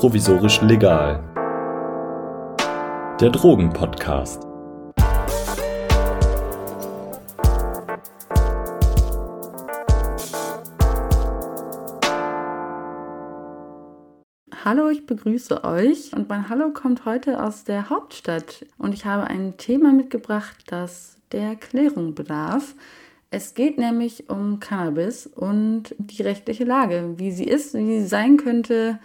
provisorisch legal. Der Drogenpodcast. Hallo, ich begrüße euch und mein Hallo kommt heute aus der Hauptstadt und ich habe ein Thema mitgebracht, das der Klärung bedarf. Es geht nämlich um Cannabis und die rechtliche Lage, wie sie ist, wie sie sein könnte,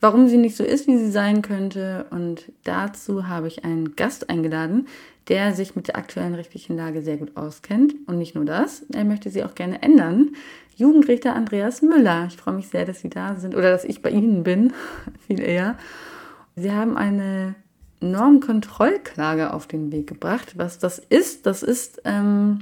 warum sie nicht so ist, wie sie sein könnte. Und dazu habe ich einen Gast eingeladen, der sich mit der aktuellen rechtlichen Lage sehr gut auskennt. Und nicht nur das, er möchte sie auch gerne ändern. Jugendrichter Andreas Müller. Ich freue mich sehr, dass Sie da sind oder dass ich bei Ihnen bin, viel eher. Sie haben eine Normkontrollklage auf den Weg gebracht. Was das ist, das ist ähm,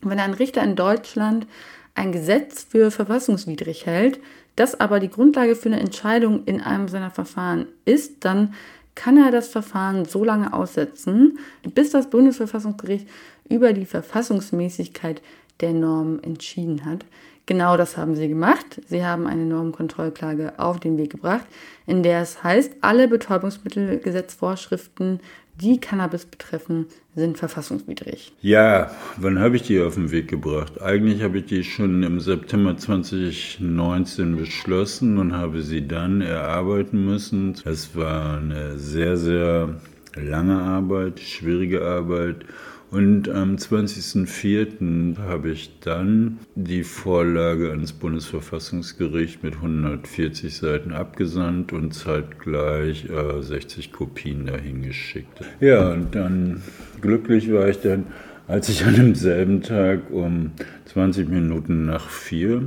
wenn ein Richter in Deutschland ein Gesetz für verfassungswidrig hält, das aber die Grundlage für eine Entscheidung in einem seiner Verfahren ist, dann kann er das Verfahren so lange aussetzen, bis das Bundesverfassungsgericht über die Verfassungsmäßigkeit der Norm entschieden hat. Genau das haben sie gemacht. Sie haben eine Normenkontrollklage auf den Weg gebracht, in der es heißt, alle Betäubungsmittelgesetzvorschriften die Cannabis betreffen, sind verfassungswidrig. Ja, wann habe ich die auf den Weg gebracht? Eigentlich habe ich die schon im September 2019 beschlossen und habe sie dann erarbeiten müssen. Es war eine sehr, sehr lange Arbeit, schwierige Arbeit und am 20.04. habe ich dann die Vorlage ans Bundesverfassungsgericht mit 140 Seiten abgesandt und zeitgleich äh, 60 Kopien dahin geschickt. Ja, und dann glücklich war ich dann, als ich an demselben Tag um 20 Minuten nach vier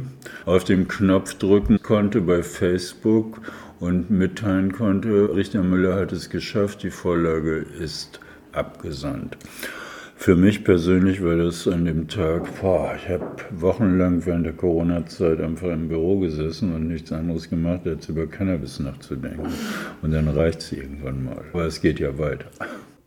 auf den Knopf drücken konnte bei Facebook und mitteilen konnte, Richter Müller hat es geschafft, die Vorlage ist abgesandt. Für mich persönlich war das an dem Tag, boah, ich habe wochenlang während der Corona-Zeit einfach im Büro gesessen und nichts anderes gemacht, als über Cannabis nachzudenken. Und dann reicht es irgendwann mal. Aber es geht ja weiter.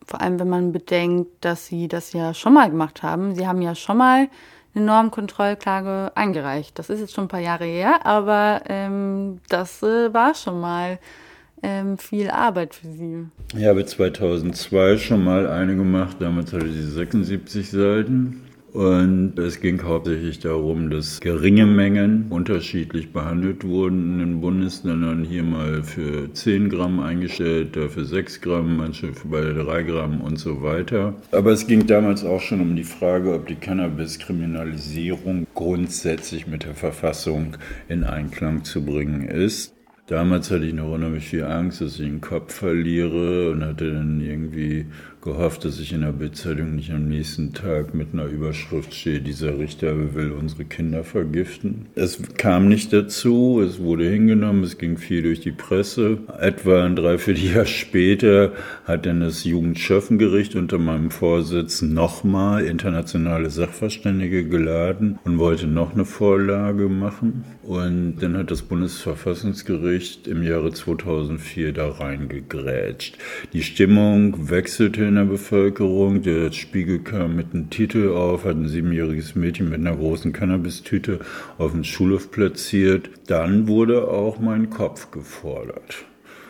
Vor allem, wenn man bedenkt, dass Sie das ja schon mal gemacht haben. Sie haben ja schon mal eine Normkontrollklage eingereicht. Das ist jetzt schon ein paar Jahre her, aber ähm, das äh, war schon mal ähm, viel Arbeit für Sie. Ich habe 2002 schon mal eine gemacht, damals hatte sie 76 Seiten. Und es ging hauptsächlich darum, dass geringe Mengen unterschiedlich behandelt wurden in den Bundesländern. Hier mal für 10 Gramm eingestellt, dafür 6 Gramm, manche bei 3 Gramm und so weiter. Aber es ging damals auch schon um die Frage, ob die Cannabis-Kriminalisierung grundsätzlich mit der Verfassung in Einklang zu bringen ist. Damals hatte ich noch unheimlich viel Angst, dass ich den Kopf verliere und hatte dann irgendwie gehofft, dass ich in der Bildzeitung nicht am nächsten Tag mit einer Überschrift stehe, dieser Richter will unsere Kinder vergiften. Es kam nicht dazu, es wurde hingenommen, es ging viel durch die Presse. Etwa ein Dreivierteljahr später hat dann das Jugendschöffengericht unter meinem Vorsitz nochmal internationale Sachverständige geladen und wollte noch eine Vorlage machen. Und dann hat das Bundesverfassungsgericht im Jahre 2004 da reingegrätscht. Die Stimmung wechselte in der Bevölkerung. Der Spiegel kam mit einem Titel auf, hat ein siebenjähriges Mädchen mit einer großen Cannabis-Tüte auf dem Schulhof platziert. Dann wurde auch mein Kopf gefordert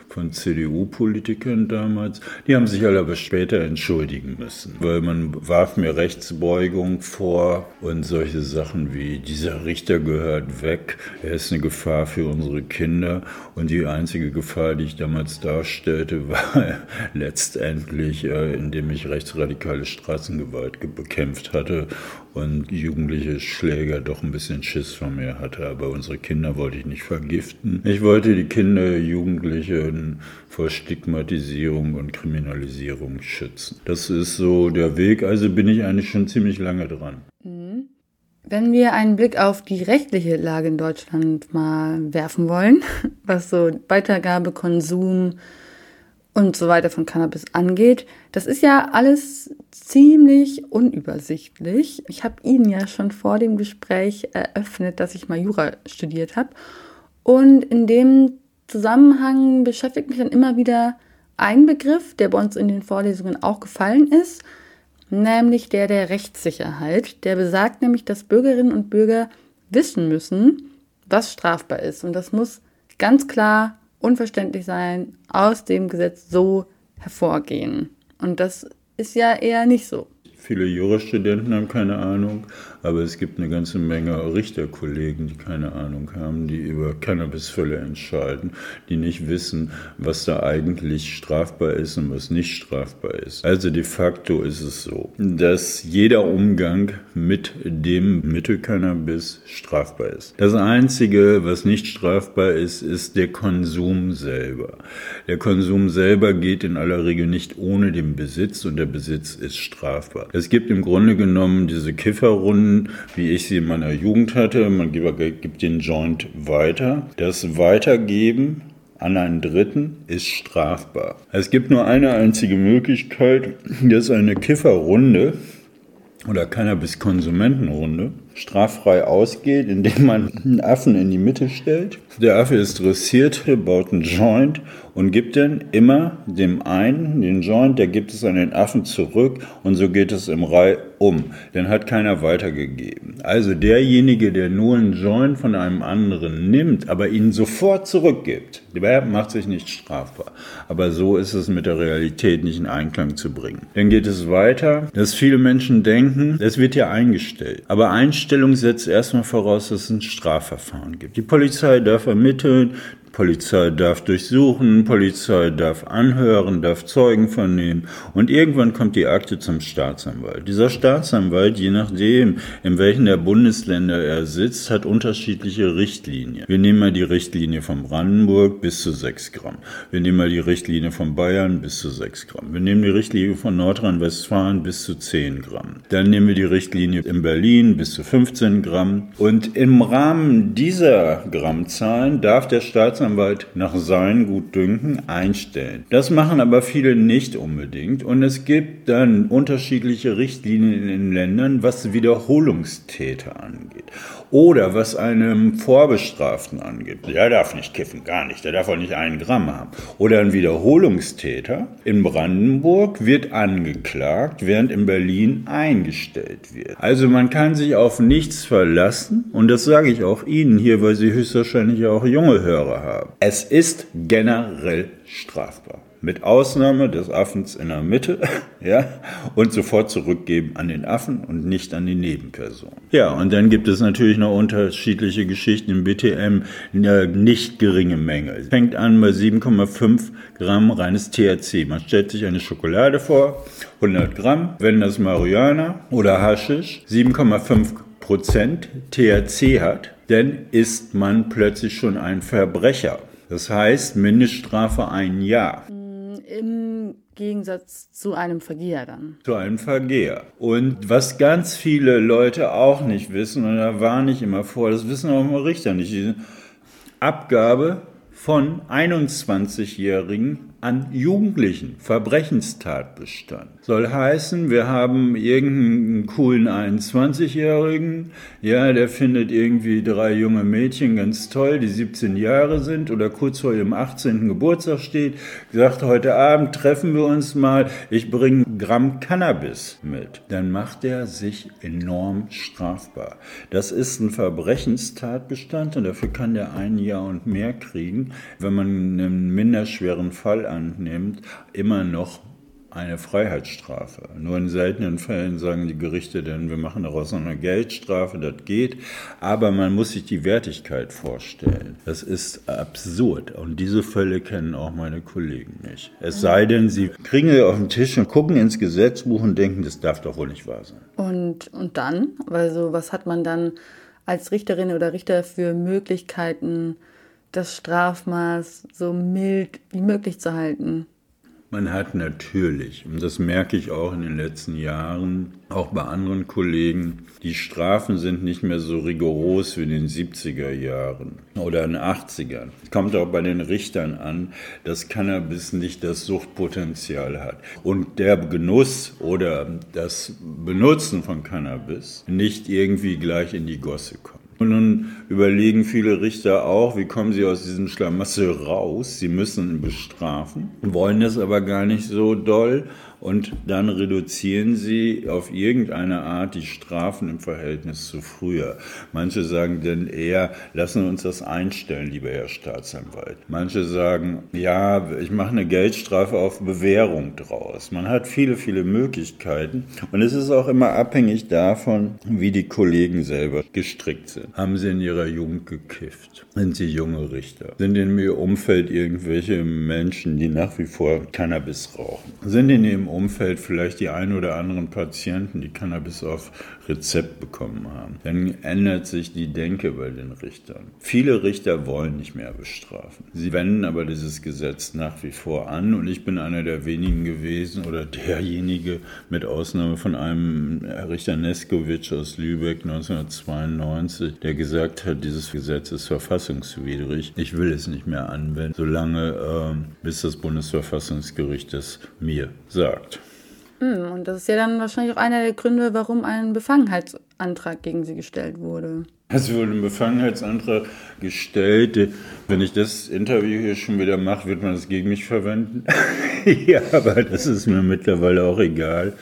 von CDU-Politikern damals. Die haben sich alle aber später entschuldigen müssen, weil man warf mir Rechtsbeugung vor und solche Sachen wie dieser Richter gehört weg, er ist eine Gefahr für unsere Kinder und die einzige Gefahr, die ich damals darstellte, war letztendlich, äh, indem ich rechtsradikale Straßengewalt bekämpft hatte und jugendliche Schläger doch ein bisschen Schiss von mir hatte. Aber unsere Kinder wollte ich nicht vergiften. Ich wollte die Kinder, Jugendlichen vor Stigmatisierung und Kriminalisierung schützen. Das ist so der Weg. Also bin ich eigentlich schon ziemlich lange dran. Mhm. Wenn wir einen Blick auf die rechtliche Lage in Deutschland mal werfen wollen, was so Weitergabe, Konsum, und so weiter von Cannabis angeht. Das ist ja alles ziemlich unübersichtlich. Ich habe Ihnen ja schon vor dem Gespräch eröffnet, dass ich mal Jura studiert habe. Und in dem Zusammenhang beschäftigt mich dann immer wieder ein Begriff, der bei uns in den Vorlesungen auch gefallen ist, nämlich der der Rechtssicherheit. Der besagt nämlich, dass Bürgerinnen und Bürger wissen müssen, was strafbar ist. Und das muss ganz klar unverständlich sein, aus dem Gesetz so hervorgehen. Und das ist ja eher nicht so. Viele Jurastudenten haben keine Ahnung, aber es gibt eine ganze Menge Richterkollegen, die keine Ahnung haben, die über Cannabisfälle entscheiden, die nicht wissen, was da eigentlich strafbar ist und was nicht strafbar ist. Also de facto ist es so, dass jeder Umgang mit dem Mittel Cannabis strafbar ist. Das Einzige, was nicht strafbar ist, ist der Konsum selber. Der Konsum selber geht in aller Regel nicht ohne den Besitz und der Besitz ist strafbar. Es gibt im Grunde genommen diese Kifferrunden, wie ich sie in meiner Jugend hatte. Man gibt den Joint weiter. Das Weitergeben an einen Dritten ist strafbar. Es gibt nur eine einzige Möglichkeit, dass eine Kifferrunde oder Cannabis-Konsumentenrunde straffrei ausgeht, indem man einen Affen in die Mitte stellt. Der Affe ist dressiert, baut einen Joint und gibt dann immer dem einen den Joint, der gibt es an den Affen zurück und so geht es im Reihe um. Den hat keiner weitergegeben. Also derjenige, der nur einen Joint von einem anderen nimmt, aber ihn sofort zurückgibt, der macht sich nicht strafbar. Aber so ist es mit der Realität nicht in Einklang zu bringen. Dann geht es weiter, dass viele Menschen denken, es wird ja eingestellt. Aber Einstellung setzt erstmal voraus, dass es ein Strafverfahren gibt. Die Polizei darf ermitteln, Polizei darf durchsuchen, Polizei darf anhören, darf Zeugen vernehmen und irgendwann kommt die Akte zum Staatsanwalt. Dieser Staatsanwalt, je nachdem, in welchen der Bundesländer er sitzt, hat unterschiedliche Richtlinien. Wir nehmen mal die Richtlinie von Brandenburg bis zu 6 Gramm. Wir nehmen mal die Richtlinie von Bayern bis zu 6 Gramm. Wir nehmen die Richtlinie von Nordrhein-Westfalen bis zu 10 Gramm. Dann nehmen wir die Richtlinie in Berlin bis zu 15 Gramm. Und im Rahmen dieser Grammzahlen darf der Staatsanwalt Staatsanwalt nach seinem Gutdünken einstellen. Das machen aber viele nicht unbedingt und es gibt dann unterschiedliche Richtlinien in den Ländern, was Wiederholungstäter angeht oder was einem Vorbestraften angeht. Der darf nicht kiffen, gar nicht, der darf auch nicht einen Gramm haben. Oder ein Wiederholungstäter in Brandenburg wird angeklagt, während in Berlin eingestellt wird. Also man kann sich auf nichts verlassen und das sage ich auch Ihnen hier, weil Sie höchstwahrscheinlich auch junge Hörer haben haben. Es ist generell strafbar. Mit Ausnahme des Affens in der Mitte, ja, und sofort zurückgeben an den Affen und nicht an die Nebenperson. Ja, und dann gibt es natürlich noch unterschiedliche Geschichten im BTM, nicht geringe Menge. Es fängt an bei 7,5 Gramm reines THC. Man stellt sich eine Schokolade vor, 100 Gramm, wenn das Marihuana oder Haschisch 7,5 Prozent THC hat, dann ist man plötzlich schon ein Verbrecher. Das heißt, Mindeststrafe ein Jahr. Im Gegensatz zu einem Vergeher dann. Zu einem Vergeher. Und was ganz viele Leute auch nicht wissen, und da warne ich immer vor, das wissen auch mal Richter nicht, diese Abgabe von 21-Jährigen an Jugendlichen, Verbrechenstatbestand. Soll heißen, wir haben irgendeinen coolen 21-Jährigen, ja, der findet irgendwie drei junge Mädchen ganz toll, die 17 Jahre sind oder kurz vor ihrem 18. Geburtstag steht, sagt, heute Abend treffen wir uns mal, ich bringe Gramm Cannabis mit. Dann macht er sich enorm strafbar. Das ist ein Verbrechenstatbestand und dafür kann der ein Jahr und mehr kriegen, wenn man einen minderschweren Fall annimmt, immer noch eine Freiheitsstrafe. Nur in seltenen Fällen sagen die Gerichte dann, wir machen daraus eine Geldstrafe, das geht. Aber man muss sich die Wertigkeit vorstellen. Das ist absurd. Und diese Fälle kennen auch meine Kollegen nicht. Es sei denn, sie kriegen sie auf den Tisch und gucken ins Gesetzbuch und denken, das darf doch wohl nicht wahr sein. Und, und dann? Also was hat man dann als Richterin oder Richter für Möglichkeiten, das Strafmaß so mild wie möglich zu halten? Man hat natürlich, und das merke ich auch in den letzten Jahren, auch bei anderen Kollegen, die Strafen sind nicht mehr so rigoros wie in den 70er Jahren oder in den 80ern. Es kommt auch bei den Richtern an, dass Cannabis nicht das Suchtpotenzial hat und der Genuss oder das Benutzen von Cannabis nicht irgendwie gleich in die Gosse kommt. Und nun überlegen viele Richter auch, wie kommen sie aus diesem Schlamassel raus? Sie müssen ihn bestrafen, wollen das aber gar nicht so doll Und dann reduzieren sie auf irgendeine Art die Strafen im Verhältnis zu früher. Manche sagen dann eher, lassen wir uns das einstellen, lieber Herr Staatsanwalt. Manche sagen, ja, ich mache eine Geldstrafe auf Bewährung draus. Man hat viele, viele Möglichkeiten. Und es ist auch immer abhängig davon, wie die Kollegen selber gestrickt sind. Haben sie in ihrer Jugend gekifft? Sind sie junge Richter? Sind in ihrem Umfeld irgendwelche Menschen, die nach wie vor Cannabis rauchen? Sind in ihrem Umfeld vielleicht die ein oder anderen Patienten, die Cannabis auf Rezept bekommen haben? Dann ändert sich die Denke bei den Richtern. Viele Richter wollen nicht mehr bestrafen. Sie wenden aber dieses Gesetz nach wie vor an und ich bin einer der wenigen gewesen oder derjenige mit Ausnahme von einem Richter Neskowitsch aus Lübeck 1992, der gesagt hat, dieses Gesetz ist verfassungswidrig. Ich will es nicht mehr anwenden, solange äh, bis das Bundesverfassungsgericht es mir sagt. Hm, und das ist ja dann wahrscheinlich auch einer der Gründe, warum ein Befangenheitsantrag gegen Sie gestellt wurde. Es wurde ein Befangenheitsantrag gestellt. Wenn ich das Interview hier schon wieder mache, wird man es gegen mich verwenden. ja, aber das ist mir mittlerweile auch egal.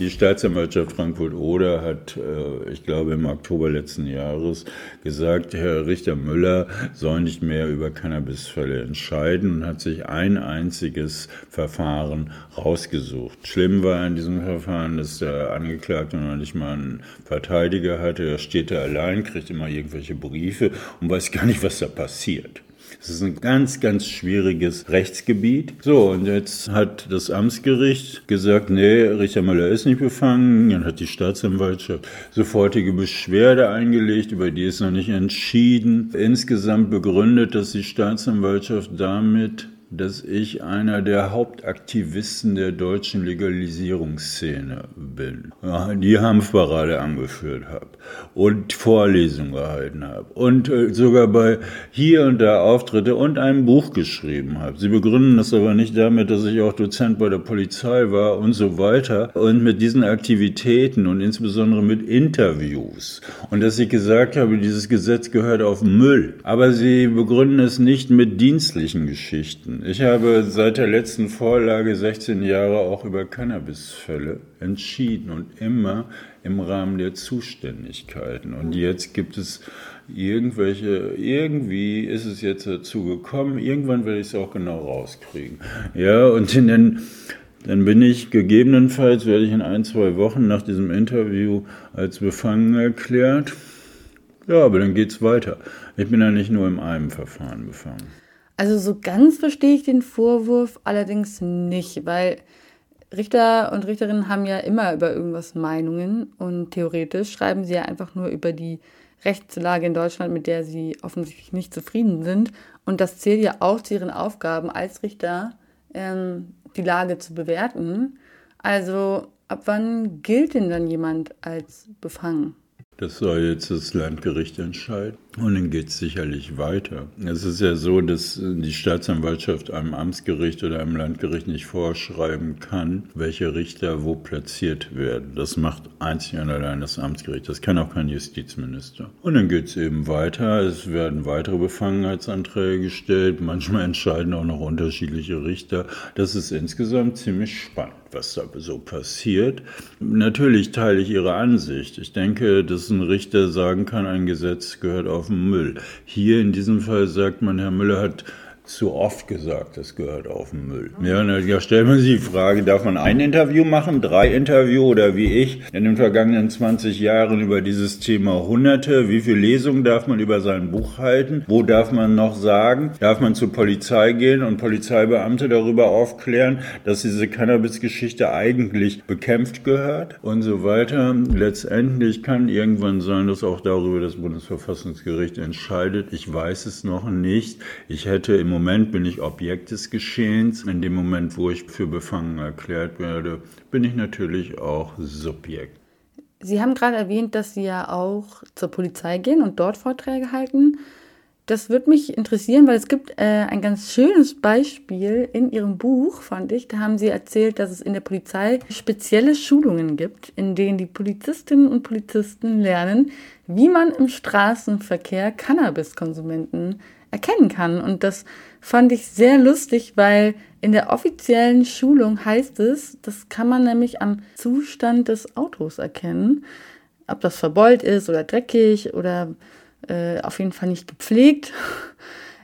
Die Staatsanwaltschaft Frankfurt-Oder hat, äh, ich glaube, im Oktober letzten Jahres gesagt, Herr Richter Müller soll nicht mehr über Cannabisfälle entscheiden und hat sich ein einziges Verfahren rausgesucht. Schlimm war in diesem Verfahren, dass der Angeklagte noch nicht mal einen Verteidiger hatte. Er steht da allein, kriegt immer irgendwelche Briefe und weiß gar nicht, was da passiert. Es ist ein ganz, ganz schwieriges Rechtsgebiet. So, und jetzt hat das Amtsgericht gesagt, nee, Richter Müller ist nicht befangen. Dann hat die Staatsanwaltschaft sofortige Beschwerde eingelegt, über die ist noch nicht entschieden. Insgesamt begründet, dass die Staatsanwaltschaft damit dass ich einer der Hauptaktivisten der deutschen Legalisierungsszene bin. Die Hanfparade angeführt habe und Vorlesungen gehalten habe und äh, sogar bei hier und da Auftritte und ein Buch geschrieben habe. Sie begründen das aber nicht damit, dass ich auch Dozent bei der Polizei war und so weiter und mit diesen Aktivitäten und insbesondere mit Interviews und dass ich gesagt habe, dieses Gesetz gehört auf Müll. Aber sie begründen es nicht mit dienstlichen Geschichten. Ich habe seit der letzten Vorlage 16 Jahre auch über Cannabisfälle entschieden und immer im Rahmen der Zuständigkeiten. Und jetzt gibt es irgendwelche, irgendwie ist es jetzt dazu gekommen, irgendwann werde ich es auch genau rauskriegen. Ja, und in den, dann bin ich gegebenenfalls, werde ich in ein, zwei Wochen nach diesem Interview als befangen erklärt. Ja, aber dann geht es weiter. Ich bin ja nicht nur in einem Verfahren befangen. Also so ganz verstehe ich den Vorwurf allerdings nicht, weil Richter und Richterinnen haben ja immer über irgendwas Meinungen und theoretisch schreiben sie ja einfach nur über die Rechtslage in Deutschland, mit der sie offensichtlich nicht zufrieden sind. Und das zählt ja auch zu ihren Aufgaben als Richter, ähm, die Lage zu bewerten. Also ab wann gilt denn dann jemand als befangen? Das soll jetzt das Landgericht entscheiden. Und dann geht es sicherlich weiter. Es ist ja so, dass die Staatsanwaltschaft einem Amtsgericht oder einem Landgericht nicht vorschreiben kann, welche Richter wo platziert werden. Das macht einzig und allein das Amtsgericht. Das kann auch kein Justizminister. Und dann geht es eben weiter. Es werden weitere Befangenheitsanträge gestellt. Manchmal entscheiden auch noch unterschiedliche Richter. Das ist insgesamt ziemlich spannend was da so passiert. Natürlich teile ich Ihre Ansicht. Ich denke, dass ein Richter sagen kann, ein Gesetz gehört auf den Müll. Hier in diesem Fall sagt man, Herr Müller hat zu oft gesagt, das gehört auf den Müll. Ja, da stellt man sich die Frage, darf man ein Interview machen, drei Interview oder wie ich in den vergangenen 20 Jahren über dieses Thema hunderte, wie viele Lesungen darf man über sein Buch halten, wo darf man noch sagen, darf man zur Polizei gehen und Polizeibeamte darüber aufklären, dass diese Cannabis-Geschichte eigentlich bekämpft gehört und so weiter. Letztendlich kann irgendwann sein, dass auch darüber das Bundesverfassungsgericht entscheidet. Ich weiß es noch nicht. Ich hätte im Moment Moment bin ich Objekt des Geschehens. In dem Moment, wo ich für befangen erklärt werde, bin ich natürlich auch Subjekt. Sie haben gerade erwähnt, dass Sie ja auch zur Polizei gehen und dort Vorträge halten. Das würde mich interessieren, weil es gibt äh, ein ganz schönes Beispiel in Ihrem Buch, fand ich. Da haben Sie erzählt, dass es in der Polizei spezielle Schulungen gibt, in denen die Polizistinnen und Polizisten lernen, wie man im Straßenverkehr Cannabiskonsumenten erkennen kann. Und das fand ich sehr lustig, weil in der offiziellen Schulung heißt es, das kann man nämlich am Zustand des Autos erkennen, ob das verbeult ist oder dreckig oder äh, auf jeden Fall nicht gepflegt.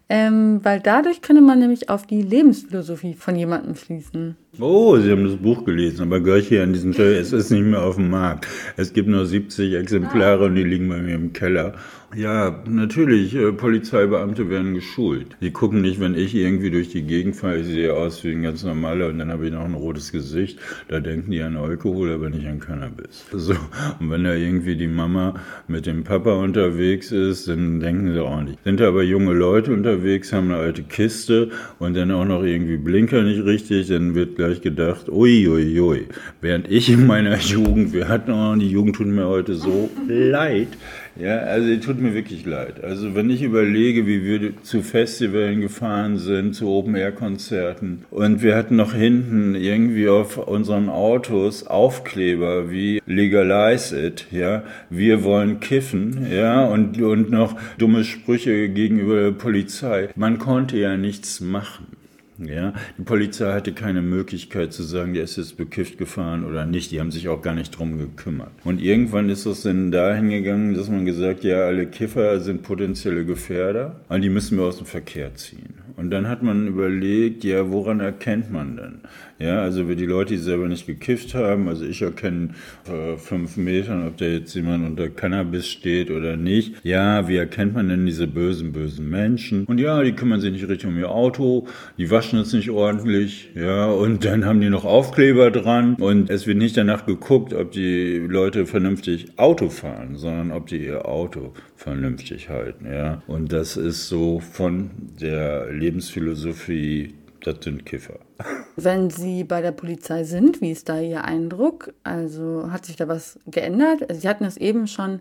Ähm, weil dadurch könne man nämlich auf die Lebensphilosophie von jemandem schließen. Oh, Sie haben das Buch gelesen, aber gehört hier an diesem Stelle, es ist nicht mehr auf dem Markt. Es gibt nur 70 Exemplare und die liegen bei mir im Keller. Ja, natürlich, äh, Polizeibeamte werden geschult. Die gucken nicht, wenn ich irgendwie durch die Gegend fahre, ich sehe aus wie ein ganz normaler und dann habe ich noch ein rotes Gesicht. Da denken die an Alkohol, aber nicht an Cannabis. So. Und wenn da irgendwie die Mama mit dem Papa unterwegs ist, dann denken sie auch nicht. Sind da aber junge Leute unterwegs, haben eine alte Kiste und dann auch noch irgendwie Blinker nicht richtig, dann wird gleich gedacht, ui, ui, ui. Während ich in meiner Jugend, wir hatten auch, die Jugend tut mir heute so leid, ja, also tut mir wirklich leid. Also wenn ich überlege, wie wir zu Festivalen gefahren sind, zu Open-Air-Konzerten und wir hatten noch hinten irgendwie auf unseren Autos Aufkleber wie Legalize it, ja, wir wollen kiffen, ja, und, und noch dumme Sprüche gegenüber der Polizei. Man konnte ja nichts machen. Ja, die Polizei hatte keine Möglichkeit zu sagen, der ist jetzt bekifft gefahren oder nicht. Die haben sich auch gar nicht drum gekümmert. Und irgendwann ist es dann dahin gegangen, dass man gesagt, ja, alle Kiffer sind potenzielle Gefährder und die müssen wir aus dem Verkehr ziehen. Und dann hat man überlegt, ja, woran erkennt man denn? Ja, also wir die Leute, die selber nicht gekifft haben, also ich erkenne äh, fünf Metern, ob da jetzt jemand unter Cannabis steht oder nicht. Ja, wie erkennt man denn diese bösen, bösen Menschen? Und ja, die kümmern sich nicht richtig um ihr Auto, die waschen es nicht ordentlich, ja, und dann haben die noch Aufkleber dran und es wird nicht danach geguckt, ob die Leute vernünftig Auto fahren, sondern ob die ihr Auto vernünftig halten, ja. Und das ist so von der Lebensphilosophie, das sind Kiffer. Wenn Sie bei der Polizei sind, wie ist da Ihr Eindruck? Also hat sich da was geändert? Also Sie hatten es eben schon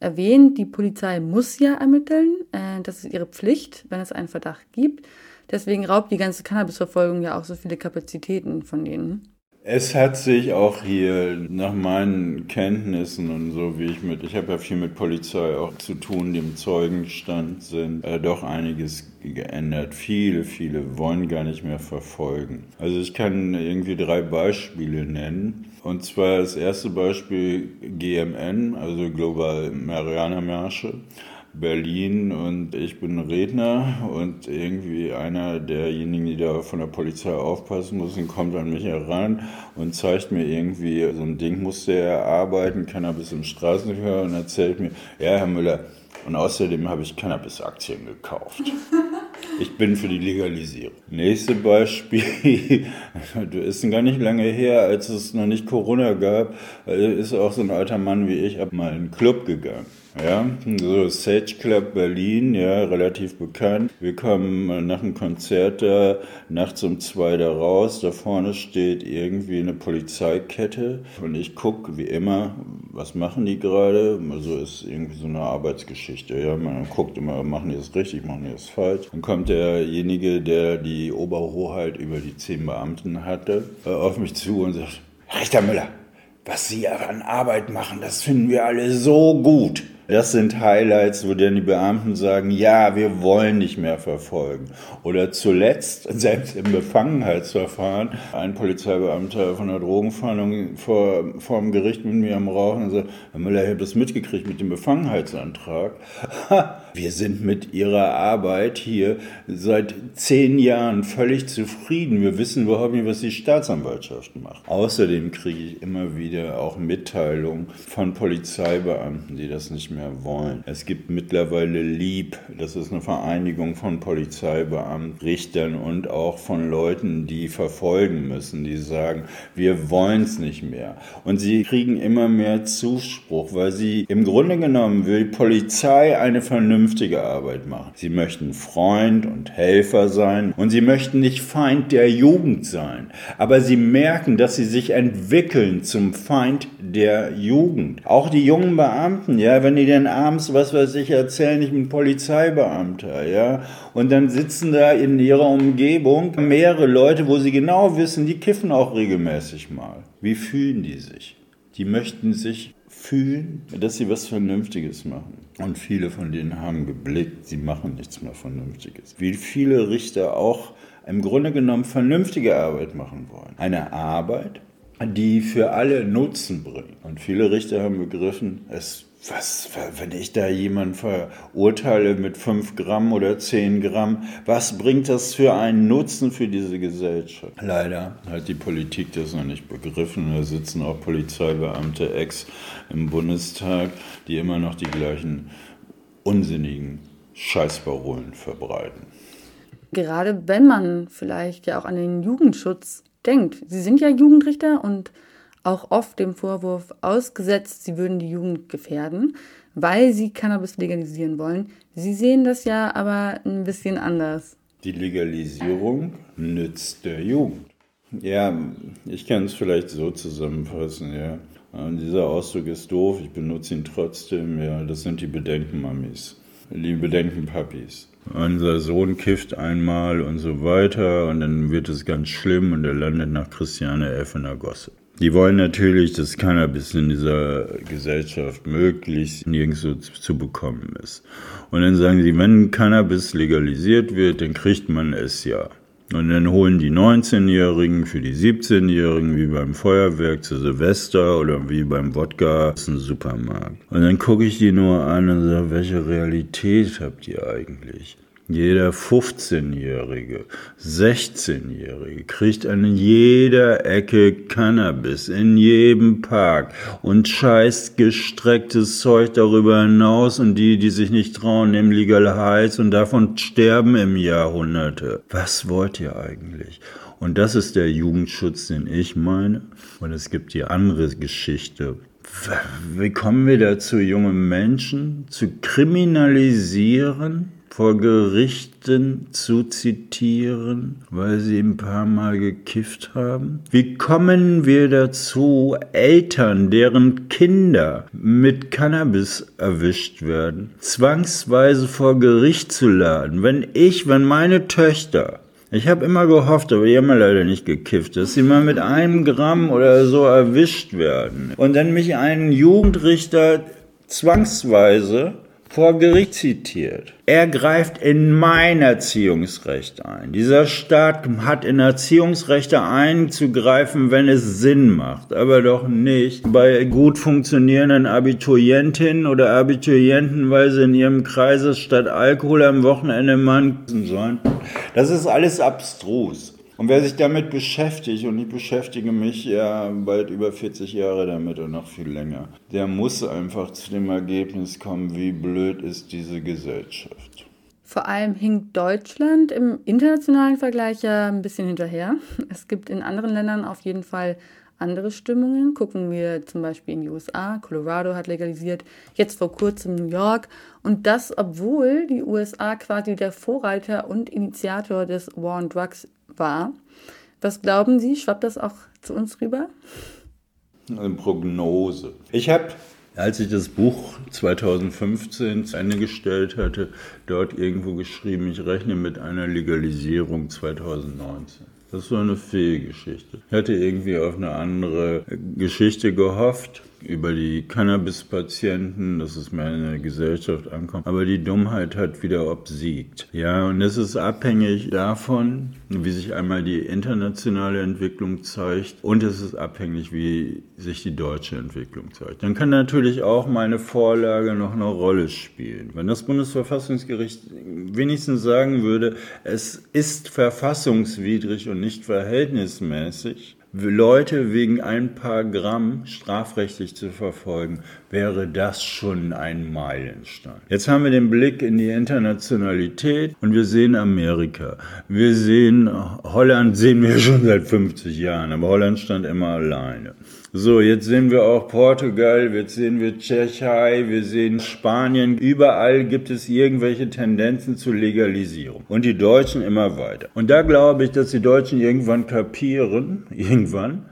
erwähnt, die Polizei muss ja ermitteln. Äh, das ist ihre Pflicht, wenn es einen Verdacht gibt. Deswegen raubt die ganze Cannabisverfolgung ja auch so viele Kapazitäten von denen. Es hat sich auch hier nach meinen Kenntnissen und so wie ich mit, ich habe ja viel mit Polizei auch zu tun, die im Zeugenstand sind, äh, doch einiges geändert. Viele, viele wollen gar nicht mehr verfolgen. Also ich kann irgendwie drei Beispiele nennen. Und zwar das erste Beispiel GMN, also Global Mariana Märsche. Berlin und ich bin Redner und irgendwie einer derjenigen, die da von der Polizei aufpassen müssen, kommt an mich heran und zeigt mir irgendwie, so ein Ding musste er erarbeiten, Cannabis im Straßenverkehr und erzählt mir, ja, Herr Müller, und außerdem habe ich Cannabis-Aktien gekauft. Ich bin für die Legalisierung. Nächstes Beispiel, du ist gar nicht lange her, als es noch nicht Corona gab, ist auch so ein alter Mann wie ich, ab mal in einen Club gegangen. Ja, so Sage Club Berlin, ja, relativ bekannt. Wir kommen nach einem Konzert da nachts um zwei da raus. Da vorne steht irgendwie eine Polizeikette und ich gucke wie immer, was machen die gerade? Also ist irgendwie so eine Arbeitsgeschichte. Ja, man guckt immer, machen die das richtig, machen die das falsch. Dann kommt derjenige, der die Oberhoheit über die zehn Beamten hatte, äh, auf mich zu und sagt, Richter Müller, was Sie an Arbeit machen, das finden wir alle so gut. Das sind Highlights, wo dann die Beamten sagen, ja, wir wollen nicht mehr verfolgen. Oder zuletzt, selbst im Befangenheitsverfahren, ein Polizeibeamter von der Drogenfahndung vor, vor dem Gericht mit mir am Rauchen und sagt, Herr Müller, ich habe das mitgekriegt mit dem Befangenheitsantrag. Wir sind mit Ihrer Arbeit hier seit zehn Jahren völlig zufrieden. Wir wissen überhaupt nicht, was die Staatsanwaltschaft macht. Außerdem kriege ich immer wieder auch Mitteilungen von Polizeibeamten, die das nicht mehr wollen. Es gibt mittlerweile LIEB, das ist eine Vereinigung von Polizeibeamten, Richtern und auch von Leuten, die verfolgen müssen, die sagen, wir wollen es nicht mehr. Und sie kriegen immer mehr Zuspruch, weil sie im Grunde genommen will Polizei eine vernünftige Arbeit machen. Sie möchten Freund und Helfer sein und sie möchten nicht Feind der Jugend sein. Aber sie merken, dass sie sich entwickeln zum Feind der Jugend. Auch die jungen Beamten, ja, wenn die denn abends, was weiß ich, erzählen, ich bin Polizeibeamter, ja? Und dann sitzen da in ihrer Umgebung mehrere Leute, wo sie genau wissen, die kiffen auch regelmäßig mal. Wie fühlen die sich? Die möchten sich fühlen, dass sie was Vernünftiges machen. Und viele von denen haben geblickt, sie machen nichts mehr Vernünftiges. Wie viele Richter auch im Grunde genommen vernünftige Arbeit machen wollen. Eine Arbeit, die für alle Nutzen bringt. Und viele Richter haben begriffen, es was, wenn ich da jemanden verurteile mit 5 Gramm oder 10 Gramm, was bringt das für einen Nutzen für diese Gesellschaft? Leider hat die Politik das noch nicht begriffen. Da sitzen auch Polizeibeamte ex im Bundestag, die immer noch die gleichen unsinnigen Scheißparolen verbreiten. Gerade wenn man vielleicht ja auch an den Jugendschutz denkt. Sie sind ja Jugendrichter und auch oft dem Vorwurf ausgesetzt, sie würden die Jugend gefährden, weil sie Cannabis legalisieren wollen. Sie sehen das ja aber ein bisschen anders. Die Legalisierung nützt der Jugend. Ja, ich kann es vielleicht so zusammenfassen, ja. Dieser Ausdruck ist doof, ich benutze ihn trotzdem, ja. Das sind die Bedenkenmammis, die Bedenkenpapis. Unser Sohn kifft einmal und so weiter und dann wird es ganz schlimm und er landet nach Christiane F. in der Gosse. Die wollen natürlich, dass Cannabis in dieser Gesellschaft möglichst nirgendwo zu bekommen ist. Und dann sagen sie, wenn Cannabis legalisiert wird, dann kriegt man es ja. Und dann holen die 19-Jährigen für die 17-Jährigen, wie beim Feuerwerk zu Silvester oder wie beim Wodka, aus dem Supermarkt. Und dann gucke ich die nur an und sage, welche Realität habt ihr eigentlich? Jeder 15-Jährige, 16-Jährige kriegt an jeder Ecke Cannabis, in jedem Park und scheißt gestrecktes Zeug darüber hinaus und die, die sich nicht trauen, nehmen Legal Heights und davon sterben im Jahr Hunderte. Was wollt ihr eigentlich? Und das ist der Jugendschutz, den ich meine. Und es gibt die andere Geschichte. Wie kommen wir dazu, junge Menschen zu kriminalisieren? vor Gerichten zu zitieren, weil sie ein paar Mal gekifft haben? Wie kommen wir dazu, Eltern, deren Kinder mit Cannabis erwischt werden, zwangsweise vor Gericht zu laden? Wenn ich, wenn meine Töchter ich habe immer gehofft, aber die haben ja leider nicht gekifft, dass sie mal mit einem Gramm oder so erwischt werden. Und dann mich einen Jugendrichter zwangsweise vor Gericht zitiert. Er greift in mein Erziehungsrecht ein. Dieser Staat hat in Erziehungsrechte einzugreifen, wenn es Sinn macht, aber doch nicht bei gut funktionierenden Abiturientinnen oder Abiturienten, weil sie in ihrem Kreise statt Alkohol am Wochenende machen sollen. Das ist alles abstrus. Und wer sich damit beschäftigt, und ich beschäftige mich ja bald über 40 Jahre damit und noch viel länger, der muss einfach zu dem Ergebnis kommen, wie blöd ist diese Gesellschaft. Vor allem hinkt Deutschland im internationalen Vergleich ja ein bisschen hinterher. Es gibt in anderen Ländern auf jeden Fall andere Stimmungen. Gucken wir zum Beispiel in die USA. Colorado hat legalisiert, jetzt vor kurzem New York. Und das, obwohl die USA quasi der Vorreiter und Initiator des War on Drugs war. Was glauben Sie, schwappt das auch zu uns rüber? Eine Prognose. Ich habe, als ich das Buch 2015 zu Ende gestellt hatte, dort irgendwo geschrieben, ich rechne mit einer Legalisierung 2019. Das war eine Fehlgeschichte. Ich hatte irgendwie auf eine andere Geschichte gehofft über die Cannabis-Patienten, dass es mehr in der Gesellschaft ankommt. Aber die Dummheit hat wieder obsiegt. Ja, und es ist abhängig davon, wie sich einmal die internationale Entwicklung zeigt und es ist abhängig, wie sich die deutsche Entwicklung zeigt. Dann kann natürlich auch meine Vorlage noch eine Rolle spielen. Wenn das Bundesverfassungsgericht wenigstens sagen würde, es ist verfassungswidrig und nicht verhältnismäßig, Leute wegen ein paar Gramm strafrechtlich zu verfolgen, wäre das schon ein Meilenstein. Jetzt haben wir den Blick in die Internationalität und wir sehen Amerika. Wir sehen Holland sehen wir schon seit 50 Jahren, aber Holland stand immer alleine. So, jetzt sehen wir auch Portugal, jetzt sehen wir Tschechei, wir sehen Spanien. Überall gibt es irgendwelche Tendenzen zur Legalisierung. Und die Deutschen immer weiter. Und da glaube ich, dass die Deutschen irgendwann kapieren, irgendwann,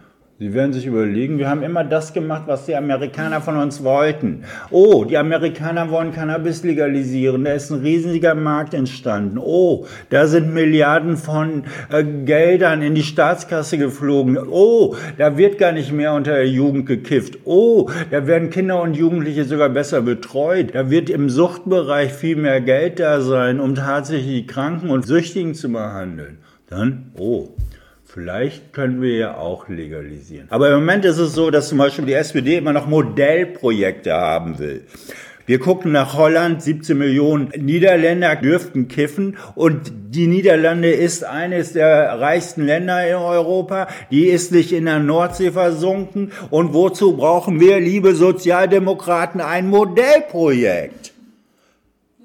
Sie werden sich überlegen, wir haben immer das gemacht, was die Amerikaner von uns wollten. Oh, die Amerikaner wollen Cannabis legalisieren. Da ist ein riesiger Markt entstanden. Oh, da sind Milliarden von äh, Geldern in die Staatskasse geflogen. Oh, da wird gar nicht mehr unter der Jugend gekifft. Oh, da werden Kinder und Jugendliche sogar besser betreut. Da wird im Suchtbereich viel mehr Geld da sein, um tatsächlich die Kranken und Süchtigen zu behandeln. Dann, oh, Vielleicht können wir ja auch legalisieren. Aber im Moment ist es so, dass zum Beispiel die SPD immer noch Modellprojekte haben will. Wir gucken nach Holland, 17 Millionen Niederländer dürften kiffen und die Niederlande ist eines der reichsten Länder in Europa. Die ist nicht in der Nordsee versunken. Und wozu brauchen wir, liebe Sozialdemokraten, ein Modellprojekt?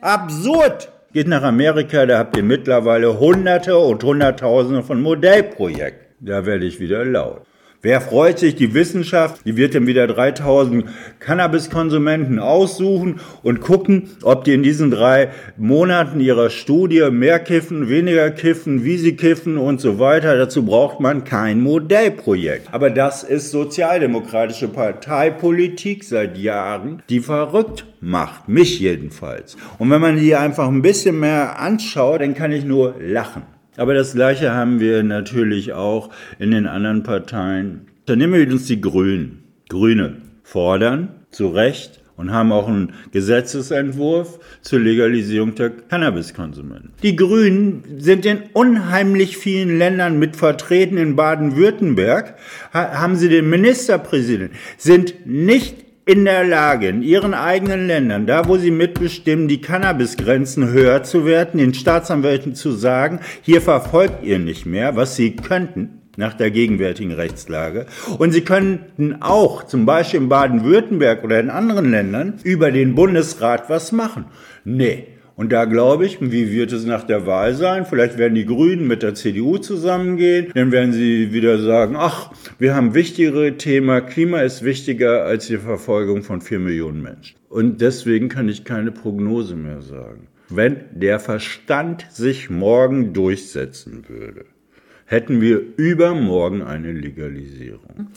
Absurd! Geht nach Amerika, da habt ihr mittlerweile Hunderte und Hunderttausende von Modellprojekten. Da werde ich wieder laut. Wer freut sich? Die Wissenschaft, die wird dann wieder 3000 Cannabiskonsumenten aussuchen und gucken, ob die in diesen drei Monaten ihrer Studie mehr kiffen, weniger kiffen, wie sie kiffen und so weiter. Dazu braucht man kein Modellprojekt. Aber das ist sozialdemokratische Parteipolitik seit Jahren, die verrückt macht. Mich jedenfalls. Und wenn man die einfach ein bisschen mehr anschaut, dann kann ich nur lachen. Aber das Gleiche haben wir natürlich auch in den anderen Parteien. Dann nehmen wir uns die Grünen. Grüne fordern zu Recht und haben auch einen Gesetzesentwurf zur Legalisierung der Cannabiskonsumenten. Die Grünen sind in unheimlich vielen Ländern mit vertreten. In Baden-Württemberg haben sie den Ministerpräsidenten, sind nicht in der Lage, in ihren eigenen Ländern, da wo sie mitbestimmen, die Cannabisgrenzen höher zu werten, den Staatsanwälten zu sagen, hier verfolgt ihr nicht mehr, was sie könnten nach der gegenwärtigen Rechtslage. Und sie könnten auch zum Beispiel in Baden-Württemberg oder in anderen Ländern über den Bundesrat was machen. Nee, und da glaube ich, wie wird es nach der Wahl sein? Vielleicht werden die Grünen mit der CDU zusammengehen. Dann werden sie wieder sagen, ach, wir haben wichtigere Themen. Klima ist wichtiger als die Verfolgung von vier Millionen Menschen. Und deswegen kann ich keine Prognose mehr sagen. Wenn der Verstand sich morgen durchsetzen würde, hätten wir übermorgen eine Legalisierung.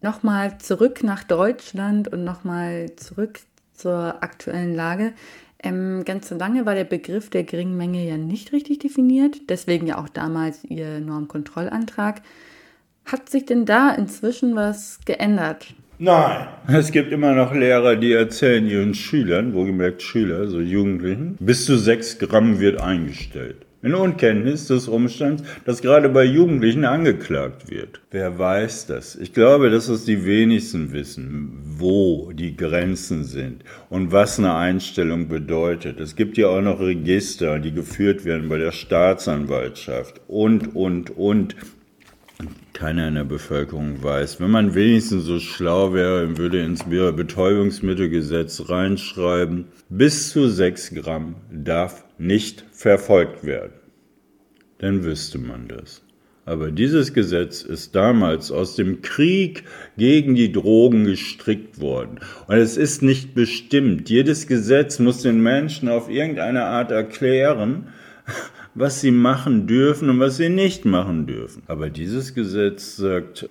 Nochmal zurück nach Deutschland und nochmal zurück zur aktuellen Lage. Ähm, ganz so lange war der Begriff der geringen Menge ja nicht richtig definiert, deswegen ja auch damals Ihr Normkontrollantrag. Hat sich denn da inzwischen was geändert? Nein. Es gibt immer noch Lehrer, die erzählen ihren Schülern, wohlgemerkt Schüler, so Jugendlichen, bis zu sechs Gramm wird eingestellt in Unkenntnis des Umstands, dass gerade bei Jugendlichen angeklagt wird. Wer weiß das? Ich glaube, dass es die wenigsten wissen, wo die Grenzen sind und was eine Einstellung bedeutet. Es gibt ja auch noch Register, die geführt werden bei der Staatsanwaltschaft und, und, und keiner in der Bevölkerung weiß. Wenn man wenigstens so schlau wäre, würde ins Betäubungsmittelgesetz reinschreiben, bis zu 6 Gramm darf nicht verfolgt werden. Dann wüsste man das. Aber dieses Gesetz ist damals aus dem Krieg gegen die Drogen gestrickt worden. Und es ist nicht bestimmt. Jedes Gesetz muss den Menschen auf irgendeine Art erklären, was sie machen dürfen und was sie nicht machen dürfen. Aber dieses Gesetz sagt,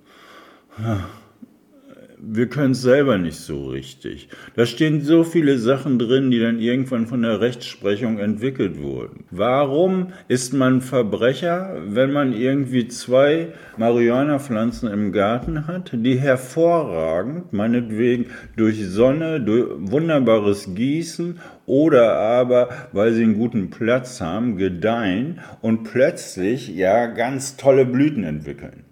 wir können es selber nicht so richtig. Da stehen so viele Sachen drin, die dann irgendwann von der Rechtsprechung entwickelt wurden. Warum ist man Verbrecher, wenn man irgendwie zwei Marihuana-Pflanzen im Garten hat, die hervorragend, meinetwegen durch Sonne, durch wunderbares Gießen oder aber, weil sie einen guten Platz haben, gedeihen und plötzlich ja ganz tolle Blüten entwickeln.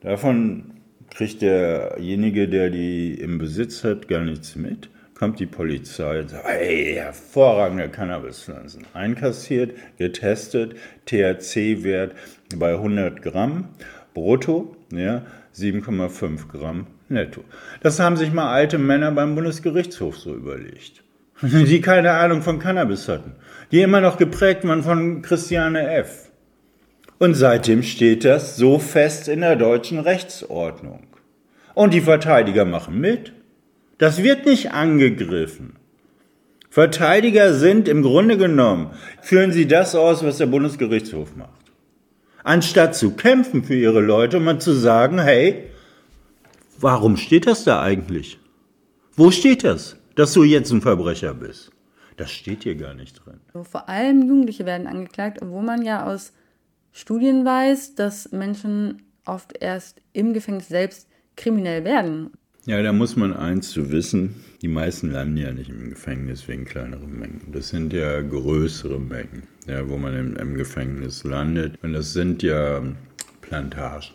Davon kriegt derjenige, der die im Besitz hat, gar nichts mit. Kommt die Polizei und sagt, hey, hervorragende Cannabispflanzen. Einkassiert, getestet, THC-Wert bei 100 Gramm brutto, ja, 7,5 Gramm netto. Das haben sich mal alte Männer beim Bundesgerichtshof so überlegt. Die keine Ahnung von Cannabis hatten. Die immer noch geprägt waren von Christiane F. Und seitdem steht das so fest in der deutschen Rechtsordnung. Und die Verteidiger machen mit. Das wird nicht angegriffen. Verteidiger sind im Grunde genommen, führen sie das aus, was der Bundesgerichtshof macht. Anstatt zu kämpfen für ihre Leute und mal zu sagen, hey, Warum steht das da eigentlich? Wo steht das, dass du jetzt ein Verbrecher bist? Das steht hier gar nicht drin. Vor allem Jugendliche werden angeklagt, obwohl man ja aus Studien weiß, dass Menschen oft erst im Gefängnis selbst kriminell werden. Ja, da muss man eins zu wissen, die meisten landen ja nicht im Gefängnis wegen kleineren Mengen. Das sind ja größere Mengen, ja, wo man im, im Gefängnis landet. Und das sind ja Plantagen.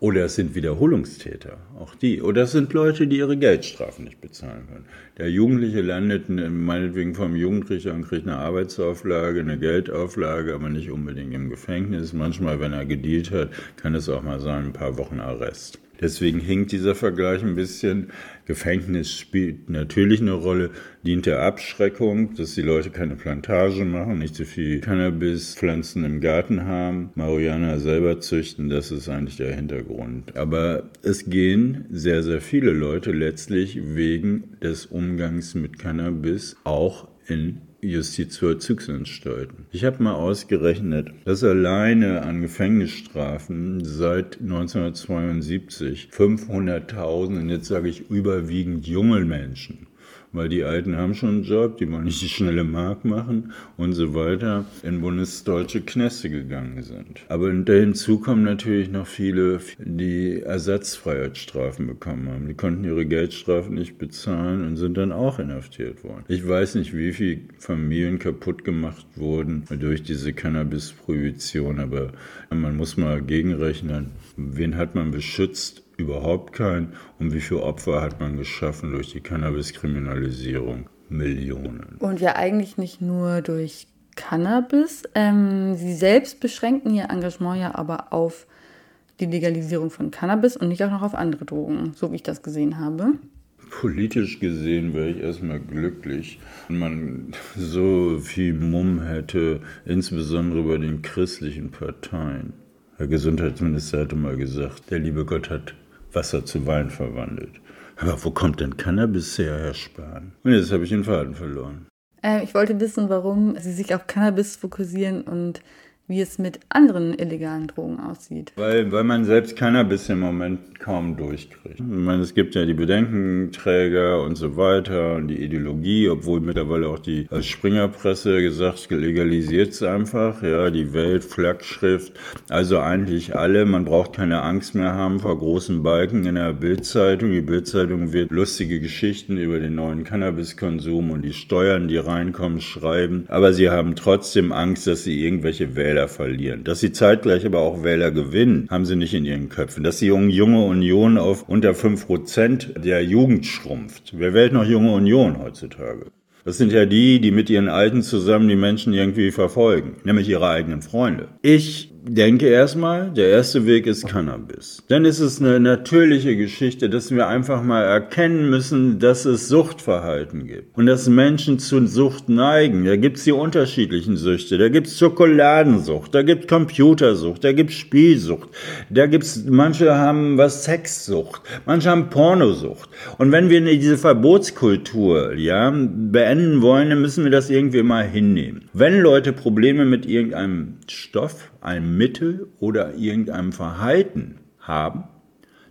Oder es sind Wiederholungstäter, auch die. Oder es sind Leute, die ihre Geldstrafen nicht bezahlen können. Der Jugendliche landet meinetwegen vom Jugendrichter und kriegt eine Arbeitsauflage, eine Geldauflage, aber nicht unbedingt im Gefängnis. Manchmal, wenn er gedealt hat, kann es auch mal sein, ein paar Wochen Arrest. Deswegen hinkt dieser Vergleich ein bisschen. Gefängnis spielt natürlich eine Rolle, dient der Abschreckung, dass die Leute keine Plantage machen, nicht zu viel Cannabispflanzen im Garten haben, Marihuana selber züchten, das ist eigentlich der Hintergrund. Aber es gehen sehr, sehr viele Leute letztlich wegen des Umgangs mit Cannabis auch in Justizvollzugsanstalten. Ich habe mal ausgerechnet, dass alleine an Gefängnisstrafen seit 1972 500.000, und jetzt sage ich überwiegend junge Menschen, weil die Alten haben schon einen Job, die wollen nicht die schnelle Mark machen und so weiter, in bundesdeutsche Knäste gegangen sind. Aber hinzu kommen natürlich noch viele, die Ersatzfreiheitsstrafen bekommen haben. Die konnten ihre Geldstrafen nicht bezahlen und sind dann auch inhaftiert worden. Ich weiß nicht, wie viele Familien kaputt gemacht wurden durch diese Cannabis-Prohibition, aber man muss mal gegenrechnen, wen hat man beschützt überhaupt kein. Und wie viele Opfer hat man geschaffen durch die Cannabiskriminalisierung? Millionen. Und ja eigentlich nicht nur durch Cannabis. Ähm, sie selbst beschränken ihr Engagement ja aber auf die Legalisierung von Cannabis und nicht auch noch auf andere Drogen, so wie ich das gesehen habe. Politisch gesehen wäre ich erstmal glücklich, wenn man so viel Mumm hätte, insbesondere bei den christlichen Parteien. Der Gesundheitsminister hatte mal gesagt, der liebe Gott hat Wasser zu Wein verwandelt. Aber wo kommt denn Cannabis her, Herr Spahn? Und jetzt habe ich den Faden verloren. Äh, ich wollte wissen, warum Sie sich auf Cannabis fokussieren und wie es mit anderen illegalen Drogen aussieht. Weil, weil man selbst Cannabis im Moment kaum durchkriegt. Ich meine, es gibt ja die Bedenkenträger und so weiter und die Ideologie, obwohl mittlerweile auch die Springerpresse gesagt, legalisiert es einfach, ja, die Welt, Flagschrift, also eigentlich alle, man braucht keine Angst mehr haben vor großen Balken in der Bildzeitung. Die Bildzeitung wird lustige Geschichten über den neuen Cannabiskonsum und die Steuern, die reinkommen, schreiben, aber sie haben trotzdem Angst, dass sie irgendwelche Wähler Wähler verlieren. Dass sie zeitgleich aber auch Wähler gewinnen, haben sie nicht in ihren Köpfen. Dass die junge Union auf unter 5% der Jugend schrumpft. Wer wählt noch junge Union heutzutage? Das sind ja die, die mit ihren Alten zusammen die Menschen irgendwie verfolgen, nämlich ihre eigenen Freunde. Ich denke erstmal, der erste Weg ist Cannabis. Dann ist es eine natürliche Geschichte, dass wir einfach mal erkennen müssen, dass es Suchtverhalten gibt und dass Menschen zu Sucht neigen. Da gibt's die unterschiedlichen Süchte. Da gibt's Schokoladensucht, da gibt's Computersucht, da gibt's Spielsucht, da gibt's manche haben was Sexsucht, manche haben Pornosucht. Und wenn wir diese Verbotskultur ja beenden wollen, dann müssen wir das irgendwie mal hinnehmen. Wenn Leute Probleme mit irgendeinem Stoff ein Mittel oder irgendeinem Verhalten haben,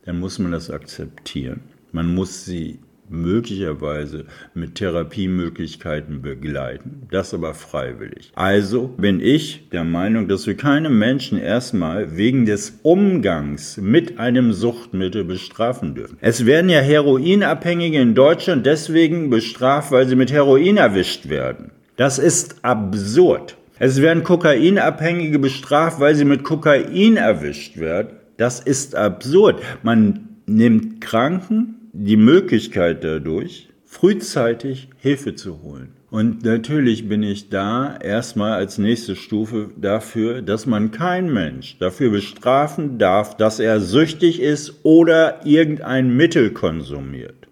dann muss man das akzeptieren. Man muss sie möglicherweise mit Therapiemöglichkeiten begleiten, das aber freiwillig. Also bin ich der Meinung, dass wir keine Menschen erstmal wegen des Umgangs mit einem Suchtmittel bestrafen dürfen. Es werden ja Heroinabhängige in Deutschland deswegen bestraft, weil sie mit Heroin erwischt werden. Das ist absurd. Es werden Kokainabhängige bestraft, weil sie mit Kokain erwischt werden. Das ist absurd. Man nimmt Kranken die Möglichkeit dadurch, frühzeitig Hilfe zu holen. Und natürlich bin ich da erstmal als nächste Stufe dafür, dass man kein Mensch dafür bestrafen darf, dass er süchtig ist oder irgendein Mittel konsumiert.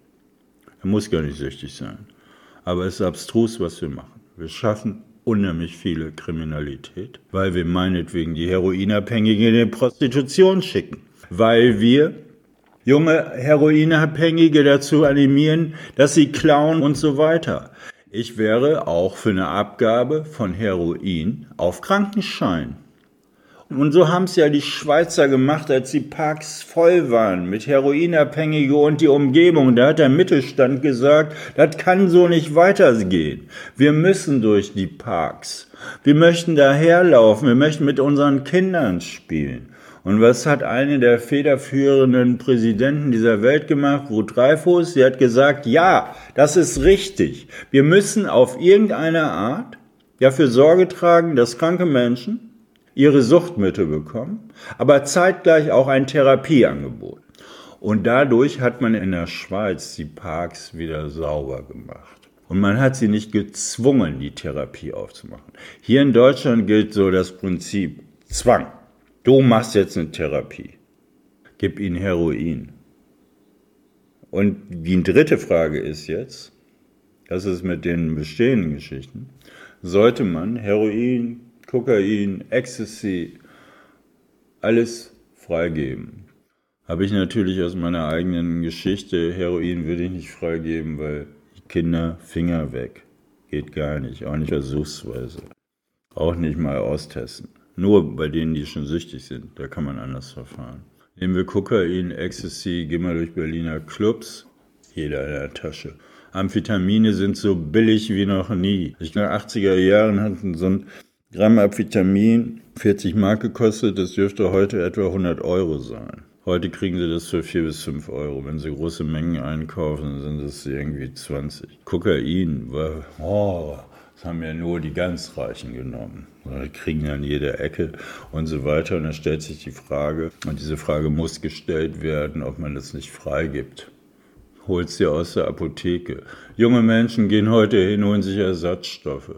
Er muss gar nicht süchtig sein. Aber es ist abstrus, was wir machen. Wir schaffen unheimlich viele Kriminalität, weil wir meinetwegen die Heroinabhängigen in die Prostitution schicken, weil wir junge Heroinabhängige dazu animieren, dass sie klauen und so weiter. Ich wäre auch für eine Abgabe von Heroin auf Krankenschein. Und so haben es ja die Schweizer gemacht, als die Parks voll waren mit Heroinabhängige und die Umgebung. Da hat der Mittelstand gesagt, das kann so nicht weitergehen. Wir müssen durch die Parks. Wir möchten daherlaufen. Wir möchten mit unseren Kindern spielen. Und was hat eine der federführenden Präsidenten dieser Welt gemacht, Ruth Dreyfus? Sie hat gesagt, ja, das ist richtig. Wir müssen auf irgendeine Art dafür Sorge tragen, dass kranke Menschen ihre Suchtmittel bekommen, aber zeitgleich auch ein Therapieangebot. Und dadurch hat man in der Schweiz die Parks wieder sauber gemacht. Und man hat sie nicht gezwungen, die Therapie aufzumachen. Hier in Deutschland gilt so das Prinzip Zwang. Du machst jetzt eine Therapie. Gib ihnen Heroin. Und die dritte Frage ist jetzt, das ist mit den bestehenden Geschichten, sollte man Heroin, Kokain, Ecstasy, alles freigeben. Habe ich natürlich aus meiner eigenen Geschichte, Heroin würde ich nicht freigeben, weil Kinder Finger weg. Geht gar nicht, auch nicht versuchsweise. Auch nicht mal austesten. Nur bei denen, die schon süchtig sind, da kann man anders verfahren. Nehmen wir Kokain, Ecstasy, gehen wir durch Berliner Clubs, jeder in der Tasche. Amphetamine sind so billig wie noch nie. Ich glaube, 80er Jahren hatten so ein Gramm Amphetamin 40 Mark gekostet, das dürfte heute etwa 100 Euro sein. Heute kriegen sie das für 4 bis 5 Euro. Wenn sie große Mengen einkaufen, sind es irgendwie 20. Kokain oh, das haben ja nur die ganz Reichen genommen. Die kriegen an jeder Ecke und so weiter. Und dann stellt sich die Frage, und diese Frage muss gestellt werden, ob man das nicht freigibt holt sie aus der Apotheke. Junge Menschen gehen heute hin, holen sich Ersatzstoffe.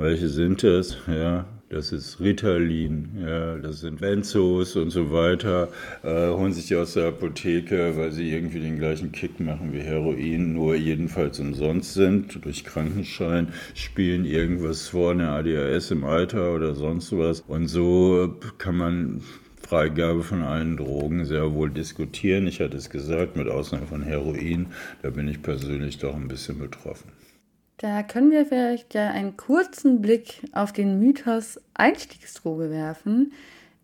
Welche sind das? Ja, das ist Ritalin, ja, das sind Benzos und so weiter, äh, holen sich die aus der Apotheke, weil sie irgendwie den gleichen Kick machen wie Heroin, nur jedenfalls umsonst sind, durch Krankenschein, spielen irgendwas vor, eine ADHS im Alter oder sonst was. Und so kann man Freigabe von allen Drogen sehr wohl diskutieren. Ich hatte es gesagt, mit Ausnahme von Heroin, da bin ich persönlich doch ein bisschen betroffen. Da können wir vielleicht ja einen kurzen Blick auf den Mythos Einstiegsdroge werfen.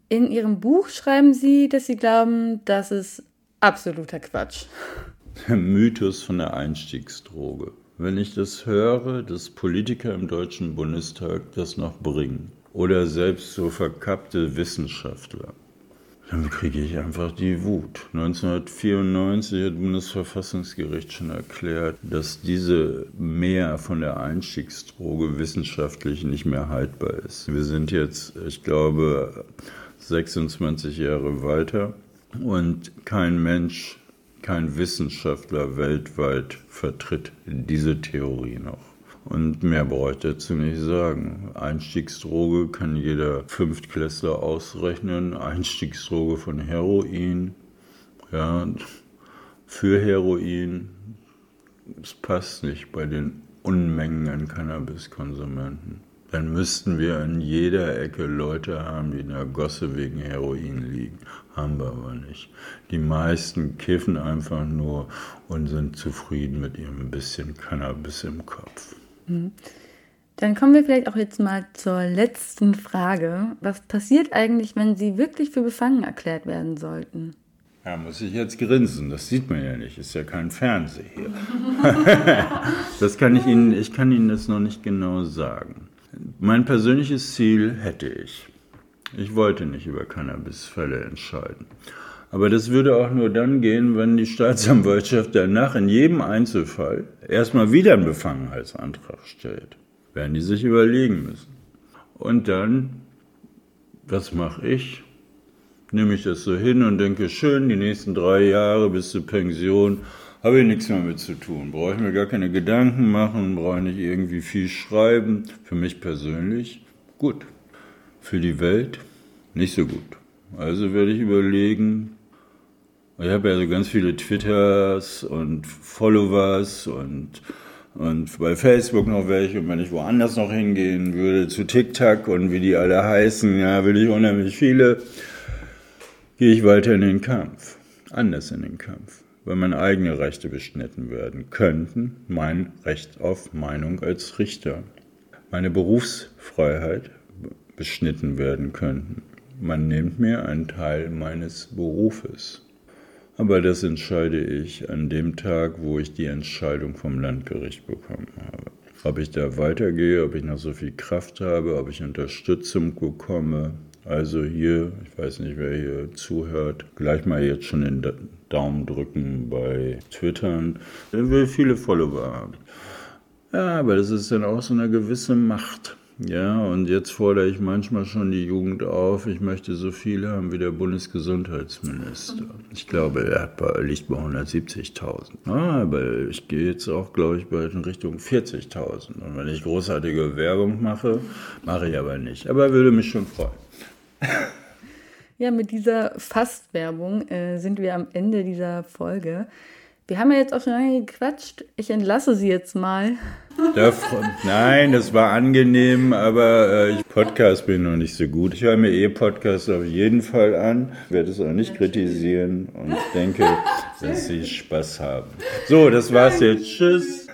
In Ihrem Buch schreiben Sie, dass Sie glauben, das ist absoluter Quatsch. Der Mythos von der Einstiegsdroge. Wenn ich das höre, dass Politiker im Deutschen Bundestag das noch bringen oder selbst so verkappte Wissenschaftler, dann kriege ich einfach die Wut. 1994 hat das Bundesverfassungsgericht schon erklärt, dass diese Mehr von der Einstiegsdroge wissenschaftlich nicht mehr haltbar ist. Wir sind jetzt, ich glaube, 26 Jahre weiter und kein Mensch, kein Wissenschaftler weltweit vertritt diese Theorie noch. Und mehr brauche ich dazu nicht sagen. Einstiegsdroge kann jeder Fünftklässler ausrechnen. Einstiegsdroge von Heroin. Ja, für Heroin. Es passt nicht bei den Unmengen an Cannabiskonsumenten. Dann müssten wir an jeder Ecke Leute haben, die in der Gosse wegen Heroin liegen. Haben wir aber nicht. Die meisten kiffen einfach nur und sind zufrieden mit ihrem bisschen Cannabis im Kopf. Mhm. Dann kommen wir vielleicht auch jetzt mal zur letzten Frage. Was passiert eigentlich, wenn Sie wirklich für befangen erklärt werden sollten? Ja, muss ich jetzt grinsen. Das sieht man ja nicht. Ist ja kein Fernseher hier. das kann ich Ihnen, ich kann Ihnen das noch nicht genau sagen. Mein persönliches Ziel hätte ich. Ich wollte nicht über Cannabisfälle entscheiden. Aber das würde auch nur dann gehen, wenn die Staatsanwaltschaft danach in jedem Einzelfall erstmal wieder einen Befangenheitsantrag stellt. Werden die sich überlegen müssen. Und dann, was mache ich? Nehme ich das so hin und denke, schön, die nächsten drei Jahre bis zur Pension habe ich nichts mehr mit zu tun. Brauche ich mir gar keine Gedanken machen, brauche ich nicht irgendwie viel schreiben. Für mich persönlich gut. Für die Welt nicht so gut. Also werde ich überlegen, ich habe ja so ganz viele Twitters und Followers und, und bei Facebook noch welche. Und wenn ich woanders noch hingehen würde, zu TikTok und wie die alle heißen, ja, will ich unheimlich viele, gehe ich weiter in den Kampf. Anders in den Kampf. Weil meine eigene Rechte beschnitten werden könnten. Mein Recht auf Meinung als Richter. Meine Berufsfreiheit beschnitten werden könnten man nimmt mir einen Teil meines Berufes. Aber das entscheide ich an dem Tag, wo ich die Entscheidung vom Landgericht bekommen habe. Ob ich da weitergehe, ob ich noch so viel Kraft habe, ob ich Unterstützung bekomme. Also hier, ich weiß nicht, wer hier zuhört, gleich mal jetzt schon den Daumen drücken bei Twittern. Der will viele Follower haben. Ja, aber das ist dann auch so eine gewisse Macht. Ja, und jetzt fordere ich manchmal schon die Jugend auf, ich möchte so viel haben wie der Bundesgesundheitsminister. Ich glaube, er hat bei, liegt bei 170.000. Ah, aber ich gehe jetzt auch, glaube ich, bald in Richtung 40.000. Und wenn ich großartige Werbung mache, mache ich aber nicht. Aber würde mich schon freuen. Ja, mit dieser Fastwerbung äh, sind wir am Ende dieser Folge. Wir haben ja jetzt auch schon lange gequatscht. Ich entlasse Sie jetzt mal. Nein, das war angenehm, aber äh, ich Podcast bin noch nicht so gut. Ich höre mir eh Podcasts auf jeden Fall an, werde es auch nicht kritisieren und denke, dass Sie Spaß haben. So, das war's jetzt. Tschüss.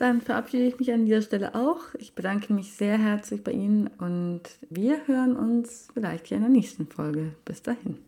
Dann verabschiede ich mich an dieser Stelle auch. Ich bedanke mich sehr herzlich bei Ihnen und wir hören uns vielleicht hier in der nächsten Folge. Bis dahin.